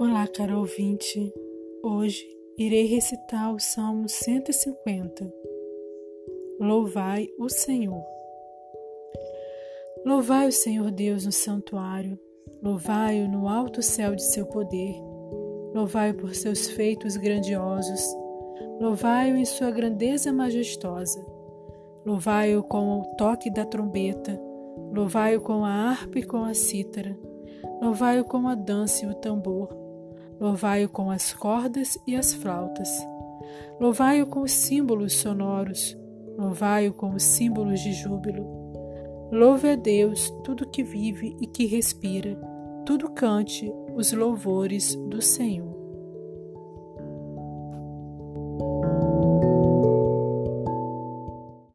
Olá, caro ouvinte. Hoje irei recitar o Salmo 150. Louvai o Senhor. Louvai o Senhor Deus no santuário, louvai-o no alto céu de seu poder, louvai-o por seus feitos grandiosos, louvai-o em sua grandeza majestosa, louvai-o com o toque da trombeta, louvai-o com a harpa e com a cítara, louvai-o com a dança e o tambor, Louvai-o com as cordas e as flautas. Louvai-o com os símbolos sonoros. Louvai-o com os símbolos de júbilo. Louve a Deus tudo que vive e que respira. Tudo cante os louvores do Senhor.